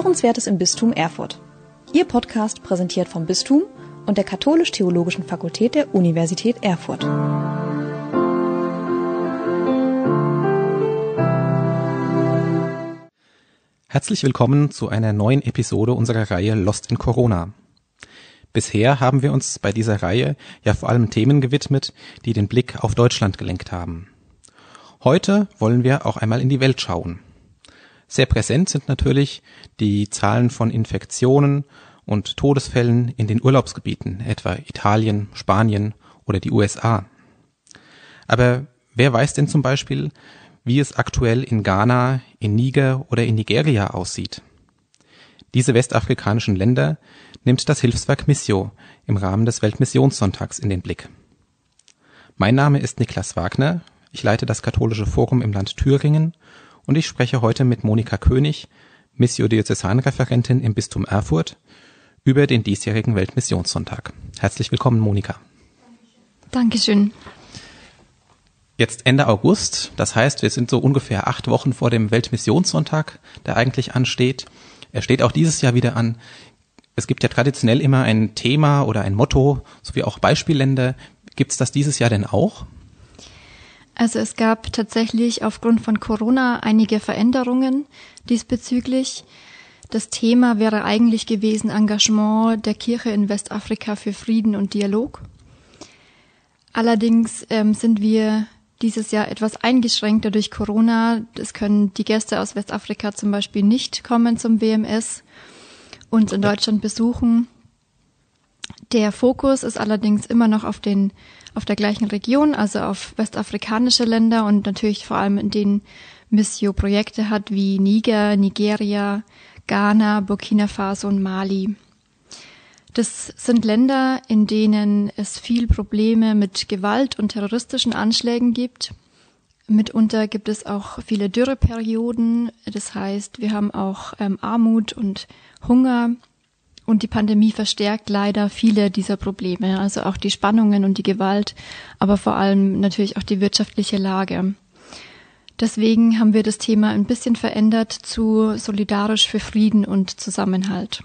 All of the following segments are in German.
Hörenswertes im Bistum Erfurt. Ihr Podcast präsentiert vom Bistum und der Katholisch-Theologischen Fakultät der Universität Erfurt. Herzlich willkommen zu einer neuen Episode unserer Reihe Lost in Corona. Bisher haben wir uns bei dieser Reihe ja vor allem Themen gewidmet, die den Blick auf Deutschland gelenkt haben. Heute wollen wir auch einmal in die Welt schauen. Sehr präsent sind natürlich die Zahlen von Infektionen und Todesfällen in den Urlaubsgebieten, etwa Italien, Spanien oder die USA. Aber wer weiß denn zum Beispiel, wie es aktuell in Ghana, in Niger oder in Nigeria aussieht. Diese westafrikanischen Länder nimmt das Hilfswerk Missio im Rahmen des Weltmissionssonntags in den Blick. Mein Name ist Niklas Wagner, ich leite das Katholische Forum im Land Thüringen und ich spreche heute mit Monika König, Missio-Diözesanreferentin im Bistum Erfurt, über den diesjährigen Weltmissionssonntag. Herzlich willkommen, Monika. Dankeschön jetzt Ende August. Das heißt, wir sind so ungefähr acht Wochen vor dem Weltmissionssonntag, der eigentlich ansteht. Er steht auch dieses Jahr wieder an. Es gibt ja traditionell immer ein Thema oder ein Motto, sowie auch Beispielländer. Gibt es das dieses Jahr denn auch? Also es gab tatsächlich aufgrund von Corona einige Veränderungen diesbezüglich. Das Thema wäre eigentlich gewesen Engagement der Kirche in Westafrika für Frieden und Dialog. Allerdings ähm, sind wir dieses Jahr etwas eingeschränkter durch Corona. Es können die Gäste aus Westafrika zum Beispiel nicht kommen zum WMS und in Deutschland besuchen. Der Fokus ist allerdings immer noch auf den, auf der gleichen Region, also auf westafrikanische Länder und natürlich vor allem in denen Missio Projekte hat wie Niger, Nigeria, Ghana, Burkina Faso und Mali. Das sind Länder, in denen es viel Probleme mit Gewalt und terroristischen Anschlägen gibt. Mitunter gibt es auch viele Dürreperioden. Das heißt, wir haben auch ähm, Armut und Hunger. Und die Pandemie verstärkt leider viele dieser Probleme, also auch die Spannungen und die Gewalt, aber vor allem natürlich auch die wirtschaftliche Lage. Deswegen haben wir das Thema ein bisschen verändert zu solidarisch für Frieden und Zusammenhalt.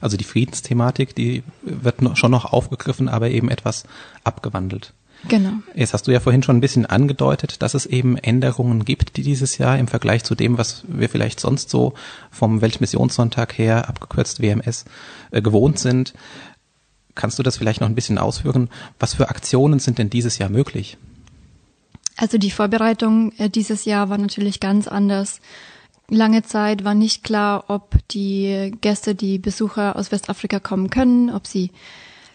Also die Friedensthematik, die wird schon noch aufgegriffen, aber eben etwas abgewandelt. Genau. Jetzt hast du ja vorhin schon ein bisschen angedeutet, dass es eben Änderungen gibt, die dieses Jahr im Vergleich zu dem, was wir vielleicht sonst so vom Weltmissionssonntag her, abgekürzt WMS, äh, gewohnt sind. Kannst du das vielleicht noch ein bisschen ausführen? Was für Aktionen sind denn dieses Jahr möglich? Also die Vorbereitung äh, dieses Jahr war natürlich ganz anders Lange Zeit war nicht klar, ob die Gäste, die Besucher aus Westafrika kommen können, ob sie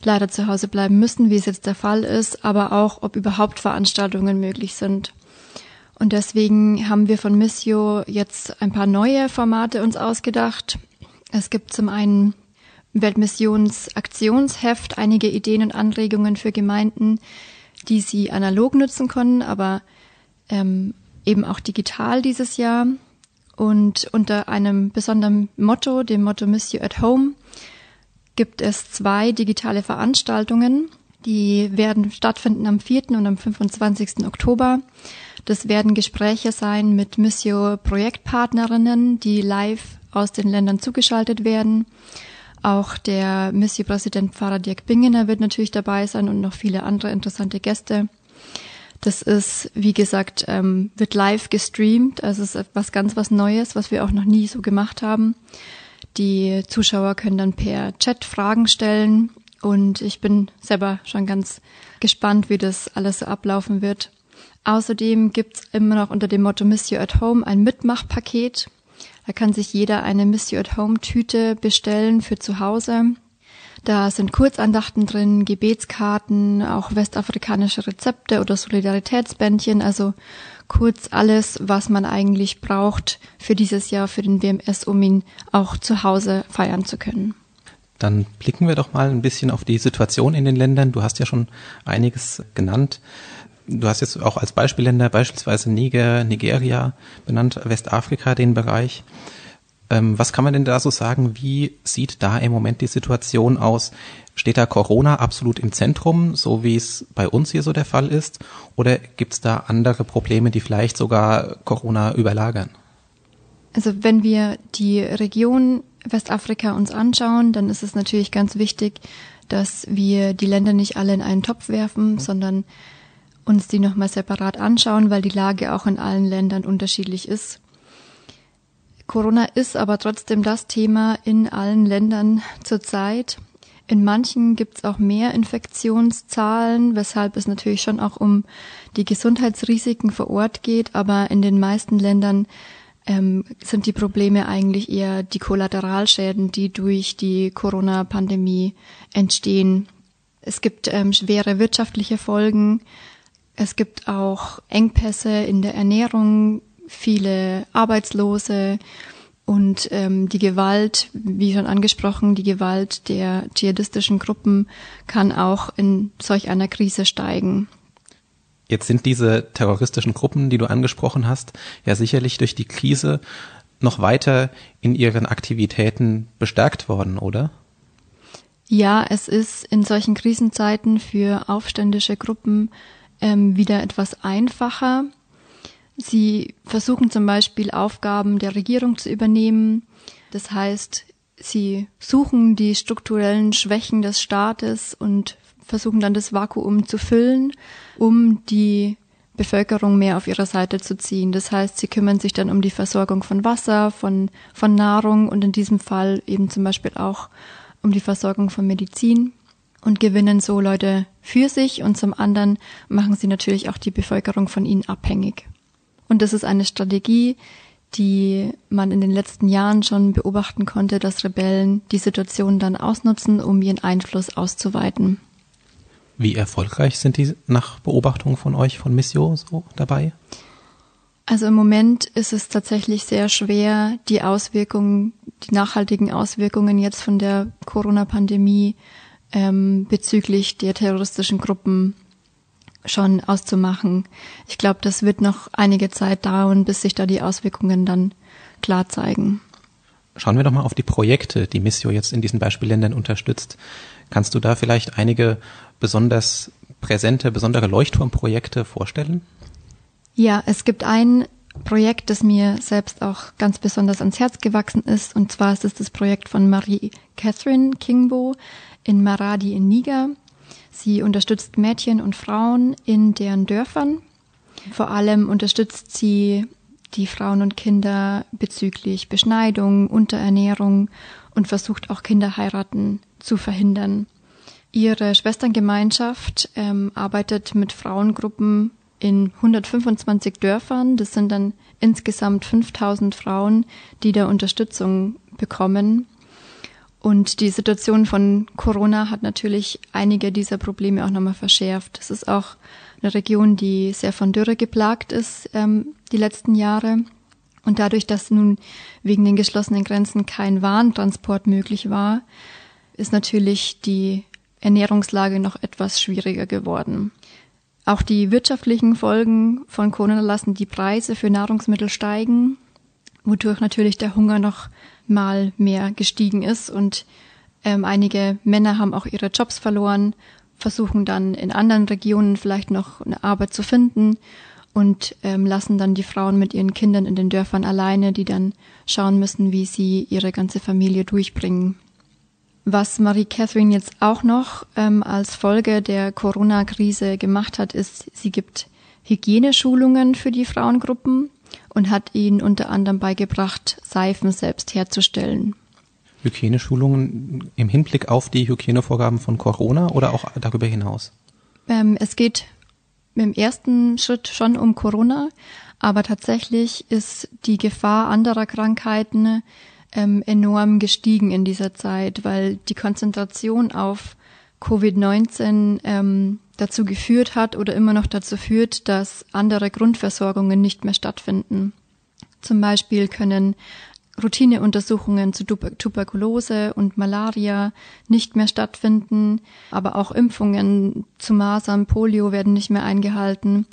leider zu Hause bleiben müssen, wie es jetzt der Fall ist, aber auch, ob überhaupt Veranstaltungen möglich sind. Und deswegen haben wir von Missio jetzt ein paar neue Formate uns ausgedacht. Es gibt zum einen Weltmissionsaktionsheft, einige Ideen und Anregungen für Gemeinden, die sie analog nutzen können, aber ähm, eben auch digital dieses Jahr. Und unter einem besonderen Motto, dem Motto Miss You at Home, gibt es zwei digitale Veranstaltungen. Die werden stattfinden am 4. und am 25. Oktober. Das werden Gespräche sein mit Missio Projektpartnerinnen, die live aus den Ländern zugeschaltet werden. Auch der Missio-Präsident Pfarrer Dirk Bingener wird natürlich dabei sein und noch viele andere interessante Gäste. Das ist, wie gesagt, ähm, wird live gestreamt. Also es ist was ganz was Neues, was wir auch noch nie so gemacht haben. Die Zuschauer können dann per Chat Fragen stellen und ich bin selber schon ganz gespannt, wie das alles so ablaufen wird. Außerdem gibt's immer noch unter dem Motto Miss You at Home ein Mitmachpaket. Da kann sich jeder eine Miss You at Home Tüte bestellen für zu Hause. Da sind Kurzandachten drin, Gebetskarten, auch westafrikanische Rezepte oder Solidaritätsbändchen, also kurz alles, was man eigentlich braucht für dieses Jahr, für den WMS, um ihn auch zu Hause feiern zu können. Dann blicken wir doch mal ein bisschen auf die Situation in den Ländern. Du hast ja schon einiges genannt. Du hast jetzt auch als Beispielländer beispielsweise Niger, Nigeria benannt, Westafrika den Bereich. Ähm, was kann man denn da so sagen? Wie sieht da im Moment die Situation aus? Steht da Corona absolut im Zentrum, so wie es bei uns hier so der Fall ist? Oder gibt es da andere Probleme, die vielleicht sogar Corona überlagern? Also wenn wir die Region Westafrika uns anschauen, dann ist es natürlich ganz wichtig, dass wir die Länder nicht alle in einen Topf werfen, sondern uns die nochmal separat anschauen, weil die Lage auch in allen Ländern unterschiedlich ist. Corona ist aber trotzdem das Thema in allen Ländern zurzeit. In manchen gibt es auch mehr Infektionszahlen, weshalb es natürlich schon auch um die Gesundheitsrisiken vor Ort geht, aber in den meisten Ländern ähm, sind die Probleme eigentlich eher die Kollateralschäden, die durch die Corona-Pandemie entstehen. Es gibt ähm, schwere wirtschaftliche Folgen. Es gibt auch Engpässe in der Ernährung, viele Arbeitslose und ähm, die Gewalt, wie schon angesprochen, die Gewalt der dschihadistischen Gruppen kann auch in solch einer Krise steigen. Jetzt sind diese terroristischen Gruppen, die du angesprochen hast, ja sicherlich durch die Krise noch weiter in ihren Aktivitäten bestärkt worden, oder? Ja, es ist in solchen Krisenzeiten für aufständische Gruppen ähm, wieder etwas einfacher. Sie versuchen zum Beispiel Aufgaben der Regierung zu übernehmen. Das heißt, sie suchen die strukturellen Schwächen des Staates und versuchen dann das Vakuum zu füllen, um die Bevölkerung mehr auf ihre Seite zu ziehen. Das heißt, sie kümmern sich dann um die Versorgung von Wasser, von, von Nahrung und in diesem Fall eben zum Beispiel auch um die Versorgung von Medizin und gewinnen so Leute für sich und zum anderen machen sie natürlich auch die Bevölkerung von ihnen abhängig. Und das ist eine Strategie, die man in den letzten Jahren schon beobachten konnte, dass Rebellen die Situation dann ausnutzen, um ihren Einfluss auszuweiten. Wie erfolgreich sind die nach Beobachtung von euch von Missio so dabei? Also im Moment ist es tatsächlich sehr schwer, die Auswirkungen, die nachhaltigen Auswirkungen jetzt von der Corona-Pandemie ähm, bezüglich der terroristischen Gruppen schon auszumachen. Ich glaube, das wird noch einige Zeit dauern, bis sich da die Auswirkungen dann klar zeigen. Schauen wir doch mal auf die Projekte, die Missio jetzt in diesen Beispielländern unterstützt. Kannst du da vielleicht einige besonders präsente, besondere Leuchtturmprojekte vorstellen? Ja, es gibt ein Projekt, das mir selbst auch ganz besonders ans Herz gewachsen ist. Und zwar ist es das Projekt von Marie Catherine Kingbo in Maradi in Niger. Sie unterstützt Mädchen und Frauen in deren Dörfern. Vor allem unterstützt sie die Frauen und Kinder bezüglich Beschneidung, Unterernährung und versucht auch Kinderheiraten zu verhindern. Ihre Schwesterngemeinschaft ähm, arbeitet mit Frauengruppen in 125 Dörfern. Das sind dann insgesamt 5000 Frauen, die da Unterstützung bekommen. Und die Situation von Corona hat natürlich einige dieser Probleme auch nochmal verschärft. Es ist auch eine Region, die sehr von Dürre geplagt ist ähm, die letzten Jahre. Und dadurch, dass nun wegen den geschlossenen Grenzen kein Warentransport möglich war, ist natürlich die Ernährungslage noch etwas schwieriger geworden. Auch die wirtschaftlichen Folgen von Corona lassen die Preise für Nahrungsmittel steigen, wodurch natürlich der Hunger noch mal mehr gestiegen ist und ähm, einige Männer haben auch ihre Jobs verloren, versuchen dann in anderen Regionen vielleicht noch eine Arbeit zu finden und ähm, lassen dann die Frauen mit ihren Kindern in den Dörfern alleine, die dann schauen müssen, wie sie ihre ganze Familie durchbringen. Was Marie Catherine jetzt auch noch ähm, als Folge der Corona-Krise gemacht hat, ist, sie gibt Hygieneschulungen für die Frauengruppen und hat ihnen unter anderem beigebracht, Seifen selbst herzustellen. Hygieneschulungen im Hinblick auf die Hygienevorgaben von Corona oder auch darüber hinaus? Ähm, es geht im ersten Schritt schon um Corona, aber tatsächlich ist die Gefahr anderer Krankheiten ähm, enorm gestiegen in dieser Zeit, weil die Konzentration auf Covid-19 ähm, dazu geführt hat oder immer noch dazu führt, dass andere Grundversorgungen nicht mehr stattfinden. Zum Beispiel können Routineuntersuchungen zu Tuberkulose und Malaria nicht mehr stattfinden, aber auch Impfungen zu Masern, Polio werden nicht mehr eingehalten.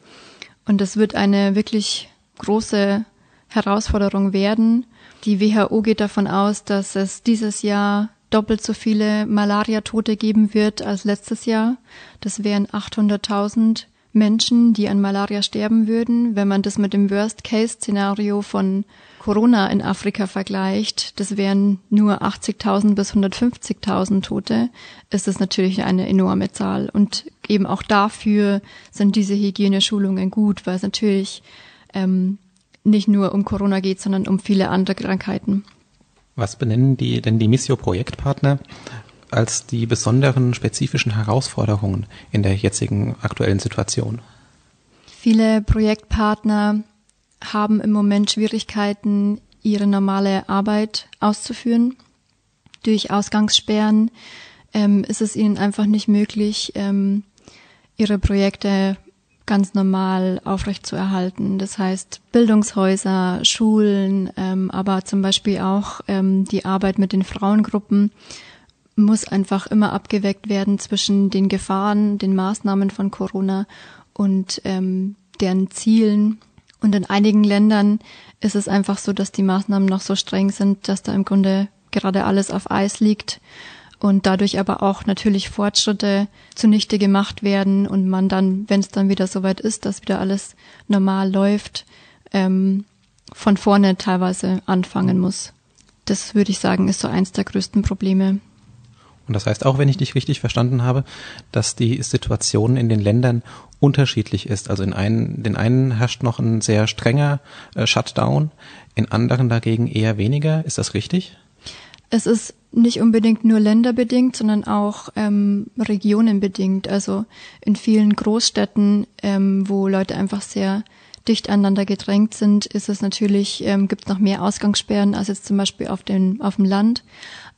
Und es wird eine wirklich große Herausforderung werden. Die WHO geht davon aus, dass es dieses Jahr doppelt so viele Malaria-Tote geben wird als letztes Jahr. Das wären 800.000 Menschen, die an Malaria sterben würden. Wenn man das mit dem Worst-Case-Szenario von Corona in Afrika vergleicht, das wären nur 80.000 bis 150.000 Tote, ist es natürlich eine enorme Zahl. Und eben auch dafür sind diese Hygieneschulungen gut, weil es natürlich ähm, nicht nur um Corona geht, sondern um viele andere Krankheiten. Was benennen die denn die Missio-Projektpartner als die besonderen spezifischen Herausforderungen in der jetzigen aktuellen Situation? Viele Projektpartner haben im Moment Schwierigkeiten, ihre normale Arbeit auszuführen. Durch Ausgangssperren ähm, ist es ihnen einfach nicht möglich, ähm, ihre Projekte ganz normal aufrechtzuerhalten. Das heißt Bildungshäuser, Schulen, ähm, aber zum Beispiel auch ähm, die Arbeit mit den Frauengruppen muss einfach immer abgeweckt werden zwischen den Gefahren, den Maßnahmen von Corona und ähm, deren Zielen und in einigen Ländern ist es einfach so, dass die Maßnahmen noch so streng sind, dass da im Grunde gerade alles auf Eis liegt und dadurch aber auch natürlich Fortschritte zunichte gemacht werden und man dann, wenn es dann wieder soweit ist, dass wieder alles normal läuft, ähm, von vorne teilweise anfangen muss. Das würde ich sagen, ist so eins der größten Probleme. Und das heißt auch, wenn ich dich richtig verstanden habe, dass die Situation in den Ländern unterschiedlich ist. Also in einen, den einen herrscht noch ein sehr strenger äh, Shutdown, in anderen dagegen eher weniger. Ist das richtig? Es ist nicht unbedingt nur länderbedingt, sondern auch ähm, regionenbedingt. Also in vielen Großstädten, ähm, wo Leute einfach sehr dicht aneinander gedrängt sind, ist es natürlich, ähm, gibt es noch mehr Ausgangssperren als jetzt zum Beispiel auf, den, auf dem Land.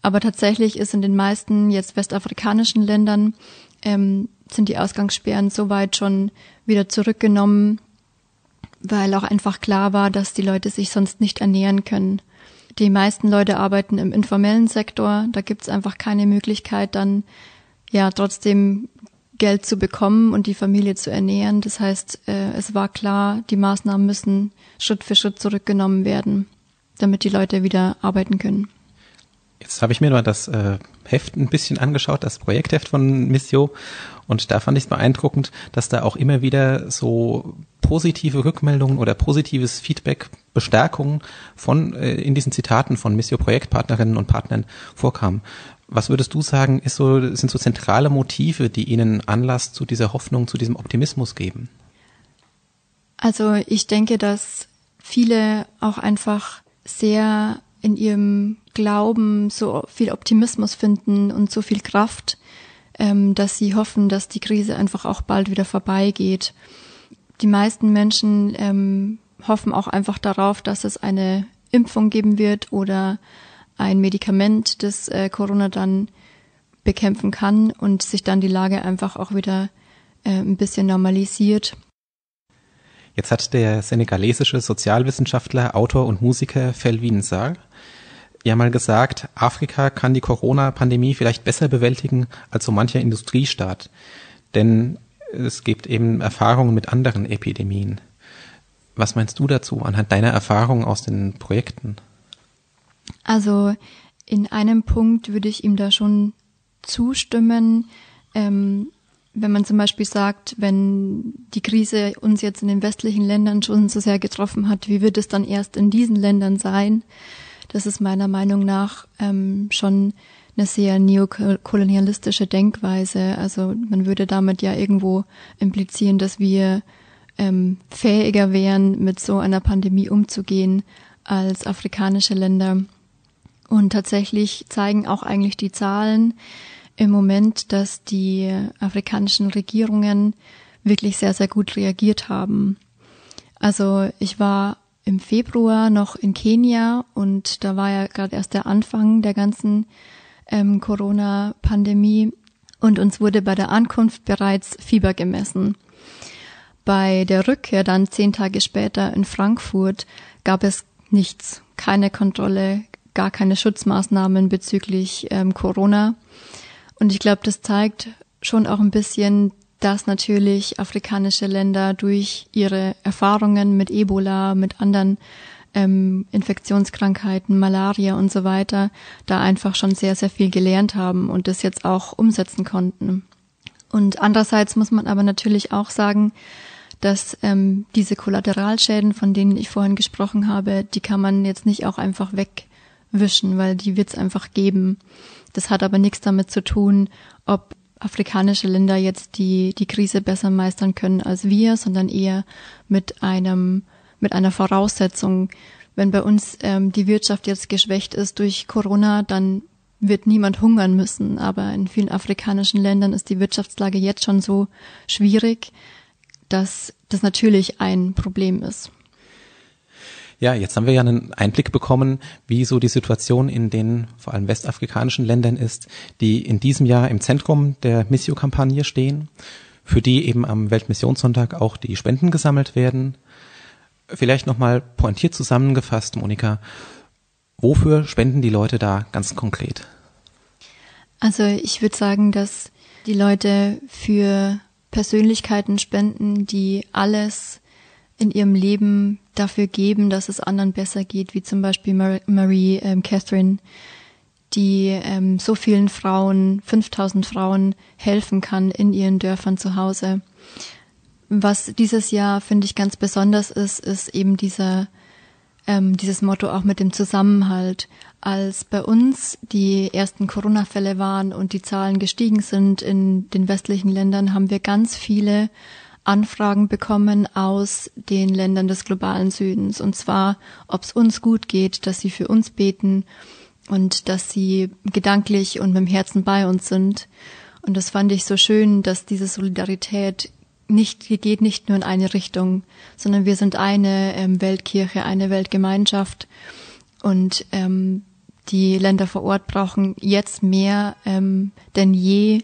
Aber tatsächlich ist in den meisten jetzt westafrikanischen Ländern ähm, sind die Ausgangssperren soweit schon wieder zurückgenommen, weil auch einfach klar war, dass die Leute sich sonst nicht ernähren können. Die meisten Leute arbeiten im informellen Sektor, da gibt's einfach keine Möglichkeit, dann ja trotzdem Geld zu bekommen und die Familie zu ernähren. Das heißt, äh, es war klar, die Maßnahmen müssen Schritt für Schritt zurückgenommen werden, damit die Leute wieder arbeiten können. Jetzt habe ich mir mal das äh, Heft ein bisschen angeschaut, das Projektheft von Missio. Und da fand ich es beeindruckend, dass da auch immer wieder so positive Rückmeldungen oder positives Feedback, Bestärkungen von äh, in diesen Zitaten von Missio Projektpartnerinnen und Partnern vorkam. Was würdest du sagen, ist so, sind so zentrale Motive, die Ihnen Anlass zu dieser Hoffnung, zu diesem Optimismus geben? Also ich denke, dass viele auch einfach sehr in ihrem Glauben so viel Optimismus finden und so viel Kraft, ähm, dass sie hoffen, dass die Krise einfach auch bald wieder vorbeigeht. Die meisten Menschen ähm, hoffen auch einfach darauf, dass es eine Impfung geben wird oder ein Medikament, das äh, Corona dann bekämpfen kann und sich dann die Lage einfach auch wieder äh, ein bisschen normalisiert. Jetzt hat der senegalesische Sozialwissenschaftler, Autor und Musiker Felvin Sarr ja mal gesagt, Afrika kann die Corona-Pandemie vielleicht besser bewältigen als so mancher Industriestaat. Denn es gibt eben Erfahrungen mit anderen Epidemien. Was meinst du dazu anhand deiner Erfahrungen aus den Projekten? Also in einem Punkt würde ich ihm da schon zustimmen. Ähm, wenn man zum Beispiel sagt, wenn die Krise uns jetzt in den westlichen Ländern schon so sehr getroffen hat, wie wird es dann erst in diesen Ländern sein? Das ist meiner Meinung nach ähm, schon eine sehr neokolonialistische Denkweise. Also man würde damit ja irgendwo implizieren, dass wir ähm, fähiger wären, mit so einer Pandemie umzugehen als afrikanische Länder. Und tatsächlich zeigen auch eigentlich die Zahlen im Moment, dass die afrikanischen Regierungen wirklich sehr, sehr gut reagiert haben. Also ich war im Februar noch in Kenia und da war ja gerade erst der Anfang der ganzen ähm, Corona-Pandemie und uns wurde bei der Ankunft bereits Fieber gemessen. Bei der Rückkehr dann zehn Tage später in Frankfurt gab es nichts, keine Kontrolle, gar keine Schutzmaßnahmen bezüglich ähm, Corona. Und ich glaube, das zeigt schon auch ein bisschen dass natürlich afrikanische Länder durch ihre Erfahrungen mit Ebola, mit anderen ähm, Infektionskrankheiten, Malaria und so weiter, da einfach schon sehr, sehr viel gelernt haben und das jetzt auch umsetzen konnten. Und andererseits muss man aber natürlich auch sagen, dass ähm, diese Kollateralschäden, von denen ich vorhin gesprochen habe, die kann man jetzt nicht auch einfach wegwischen, weil die wird es einfach geben. Das hat aber nichts damit zu tun, ob afrikanische Länder jetzt die, die Krise besser meistern können als wir, sondern eher mit einem, mit einer Voraussetzung. Wenn bei uns ähm, die Wirtschaft jetzt geschwächt ist durch Corona, dann wird niemand hungern müssen. Aber in vielen afrikanischen Ländern ist die Wirtschaftslage jetzt schon so schwierig, dass das natürlich ein Problem ist. Ja, jetzt haben wir ja einen Einblick bekommen, wie so die Situation in den vor allem westafrikanischen Ländern ist, die in diesem Jahr im Zentrum der Missio-Kampagne stehen, für die eben am Weltmissionssonntag auch die Spenden gesammelt werden. Vielleicht nochmal pointiert zusammengefasst, Monika, wofür spenden die Leute da ganz konkret? Also ich würde sagen, dass die Leute für Persönlichkeiten spenden, die alles in ihrem Leben dafür geben, dass es anderen besser geht, wie zum Beispiel Marie ähm, Catherine, die ähm, so vielen Frauen, 5000 Frauen helfen kann in ihren Dörfern zu Hause. Was dieses Jahr, finde ich, ganz besonders ist, ist eben dieser, ähm, dieses Motto auch mit dem Zusammenhalt. Als bei uns die ersten Corona-Fälle waren und die Zahlen gestiegen sind in den westlichen Ländern, haben wir ganz viele Anfragen bekommen aus den Ländern des globalen Südens. Und zwar, ob es uns gut geht, dass sie für uns beten und dass sie gedanklich und mit dem Herzen bei uns sind. Und das fand ich so schön, dass diese Solidarität nicht, geht nicht nur in eine Richtung, sondern wir sind eine ähm, Weltkirche, eine Weltgemeinschaft. Und ähm, die Länder vor Ort brauchen jetzt mehr ähm, denn je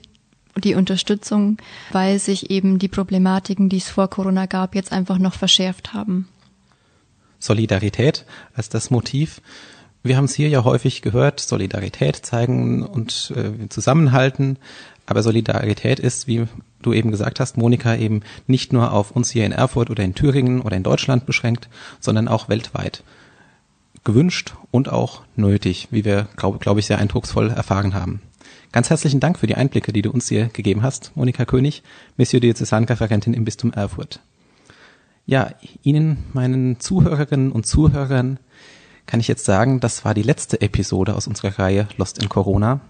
die Unterstützung, weil sich eben die Problematiken, die es vor Corona gab, jetzt einfach noch verschärft haben. Solidarität als das Motiv. Wir haben es hier ja häufig gehört, Solidarität zeigen und äh, zusammenhalten. Aber Solidarität ist, wie du eben gesagt hast, Monika, eben nicht nur auf uns hier in Erfurt oder in Thüringen oder in Deutschland beschränkt, sondern auch weltweit. Gewünscht und auch nötig, wie wir, glaube glaub ich, sehr eindrucksvoll erfahren haben. Ganz herzlichen Dank für die Einblicke, die du uns hier gegeben hast, Monika König, Monsieur Diözesanreferentin im Bistum Erfurt. Ja, Ihnen, meinen Zuhörerinnen und Zuhörern, kann ich jetzt sagen, das war die letzte Episode aus unserer Reihe Lost in Corona.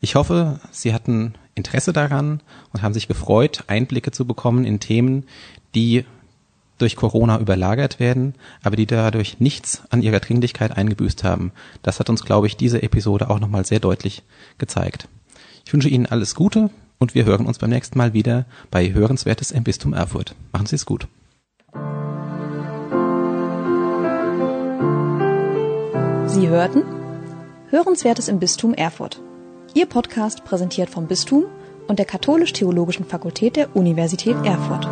Ich hoffe, Sie hatten Interesse daran und haben sich gefreut, Einblicke zu bekommen in Themen, die durch Corona überlagert werden, aber die dadurch nichts an ihrer Dringlichkeit eingebüßt haben. Das hat uns, glaube ich, diese Episode auch nochmal sehr deutlich gezeigt. Ich wünsche Ihnen alles Gute und wir hören uns beim nächsten Mal wieder bei Hörenswertes im Bistum Erfurt. Machen Sie es gut. Sie hörten Hörenswertes im Bistum Erfurt. Ihr Podcast präsentiert vom Bistum und der Katholisch-Theologischen Fakultät der Universität Erfurt.